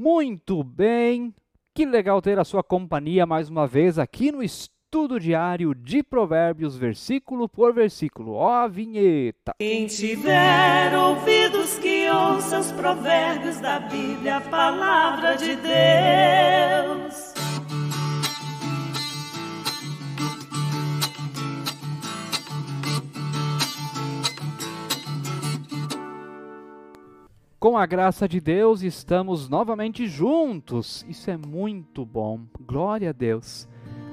Muito bem, que legal ter a sua companhia mais uma vez aqui no estudo diário de Provérbios, versículo por versículo. Ó a vinheta! Quem tiver ouvidos que ouça os provérbios da Bíblia, a palavra de Deus. Com a graça de Deus, estamos novamente juntos. Isso é muito bom. Glória a Deus.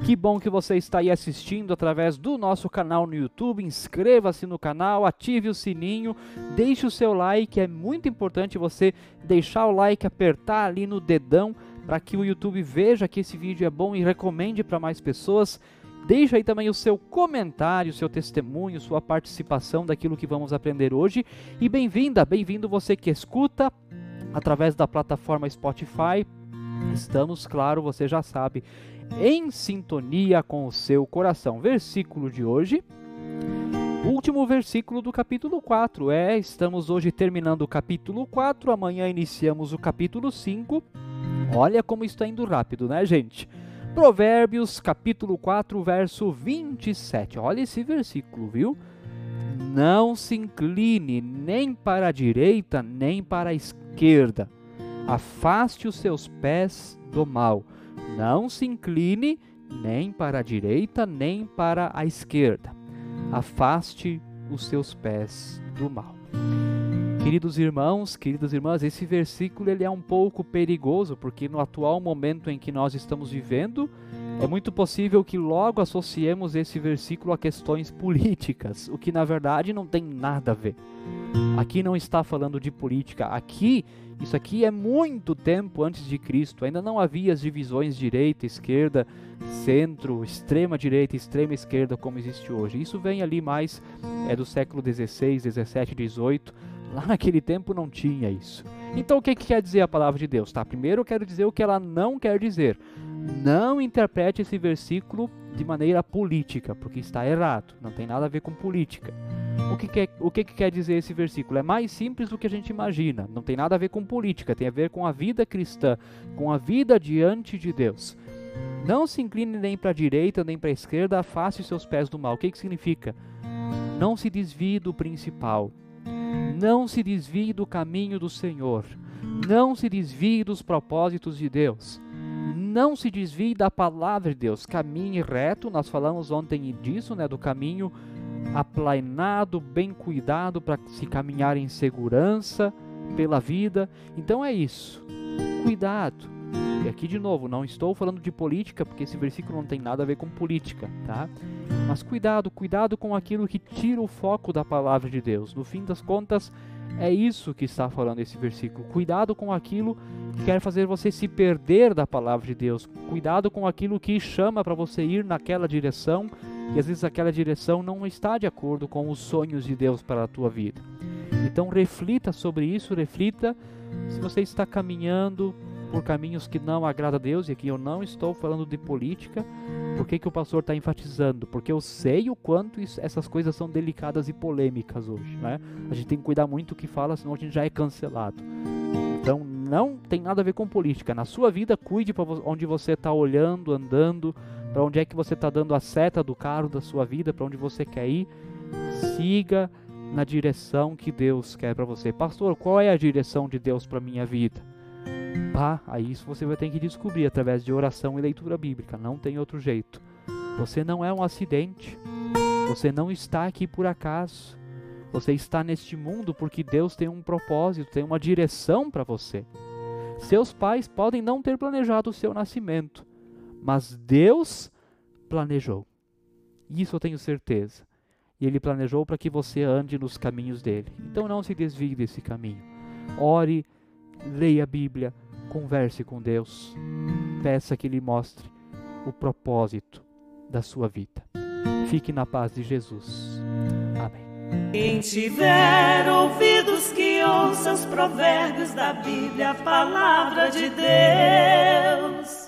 Que bom que você está aí assistindo através do nosso canal no YouTube. Inscreva-se no canal, ative o sininho, deixe o seu like. É muito importante você deixar o like, apertar ali no dedão para que o YouTube veja que esse vídeo é bom e recomende para mais pessoas. Deixa aí também o seu comentário, seu testemunho, sua participação daquilo que vamos aprender hoje. E bem-vinda, bem-vindo você que escuta através da plataforma Spotify. Estamos, claro, você já sabe, em sintonia com o seu coração. Versículo de hoje. Último versículo do capítulo 4. É, estamos hoje terminando o capítulo 4, amanhã iniciamos o capítulo 5. Olha como está indo rápido, né, gente? Provérbios, capítulo 4, verso 27. Olha esse versículo, viu? Não se incline nem para a direita, nem para a esquerda. Afaste os seus pés do mal. Não se incline nem para a direita, nem para a esquerda. Afaste os seus pés do mal. Queridos irmãos, queridas irmãs, esse versículo ele é um pouco perigoso, porque no atual momento em que nós estamos vivendo, é muito possível que logo associemos esse versículo a questões políticas, o que na verdade não tem nada a ver. Aqui não está falando de política, aqui isso aqui é muito tempo antes de Cristo. Ainda não havia as divisões direita, esquerda, centro, extrema direita, extrema esquerda como existe hoje. Isso vem ali mais é do século 16, 17, 18 Lá naquele tempo não tinha isso. Então o que, que quer dizer a palavra de Deus? Tá? Primeiro eu quero dizer o que ela não quer dizer. Não interprete esse versículo de maneira política, porque está errado. Não tem nada a ver com política. O que, quer, o que, que quer dizer esse versículo? É mais simples do que a gente imagina. Não tem nada a ver com política, tem a ver com a vida cristã, com a vida diante de Deus. Não se incline nem para a direita nem para a esquerda, afaste seus pés do mal. O que, que significa? Não se desvie do principal. Não se desvie do caminho do Senhor. Não se desvie dos propósitos de Deus. Não se desvie da palavra de Deus. Caminhe reto. Nós falamos ontem disso, né, do caminho aplainado, bem cuidado para se caminhar em segurança pela vida. Então é isso. Cuidado. E aqui de novo, não estou falando de política, porque esse versículo não tem nada a ver com política, tá? Mas cuidado, cuidado com aquilo que tira o foco da palavra de Deus. No fim das contas, é isso que está falando esse versículo. Cuidado com aquilo que quer fazer você se perder da palavra de Deus. Cuidado com aquilo que chama para você ir naquela direção e às vezes aquela direção não está de acordo com os sonhos de Deus para a tua vida. Então reflita sobre isso, reflita se você está caminhando por caminhos que não agradam a Deus, e aqui eu não estou falando de política, por que, que o pastor está enfatizando? Porque eu sei o quanto isso, essas coisas são delicadas e polêmicas hoje. Né? A gente tem que cuidar muito do que fala, senão a gente já é cancelado. Então não tem nada a ver com política. Na sua vida, cuide para onde você está olhando, andando, para onde é que você está dando a seta do carro da sua vida, para onde você quer ir. Siga na direção que Deus quer para você. Pastor, qual é a direção de Deus para minha vida? Pá, aí isso você vai ter que descobrir através de oração e leitura bíblica, não tem outro jeito. Você não é um acidente. Você não está aqui por acaso. Você está neste mundo porque Deus tem um propósito, tem uma direção para você. Seus pais podem não ter planejado o seu nascimento, mas Deus planejou. Isso eu tenho certeza. E Ele planejou para que você ande nos caminhos dele. Então não se desvie desse caminho. Ore, leia a Bíblia, converse com Deus, peça que Ele mostre o propósito da sua vida. Fique na paz de Jesus. Amém. Quem tiver ouvidos que ouça os provérbios da Bíblia, a palavra de Deus.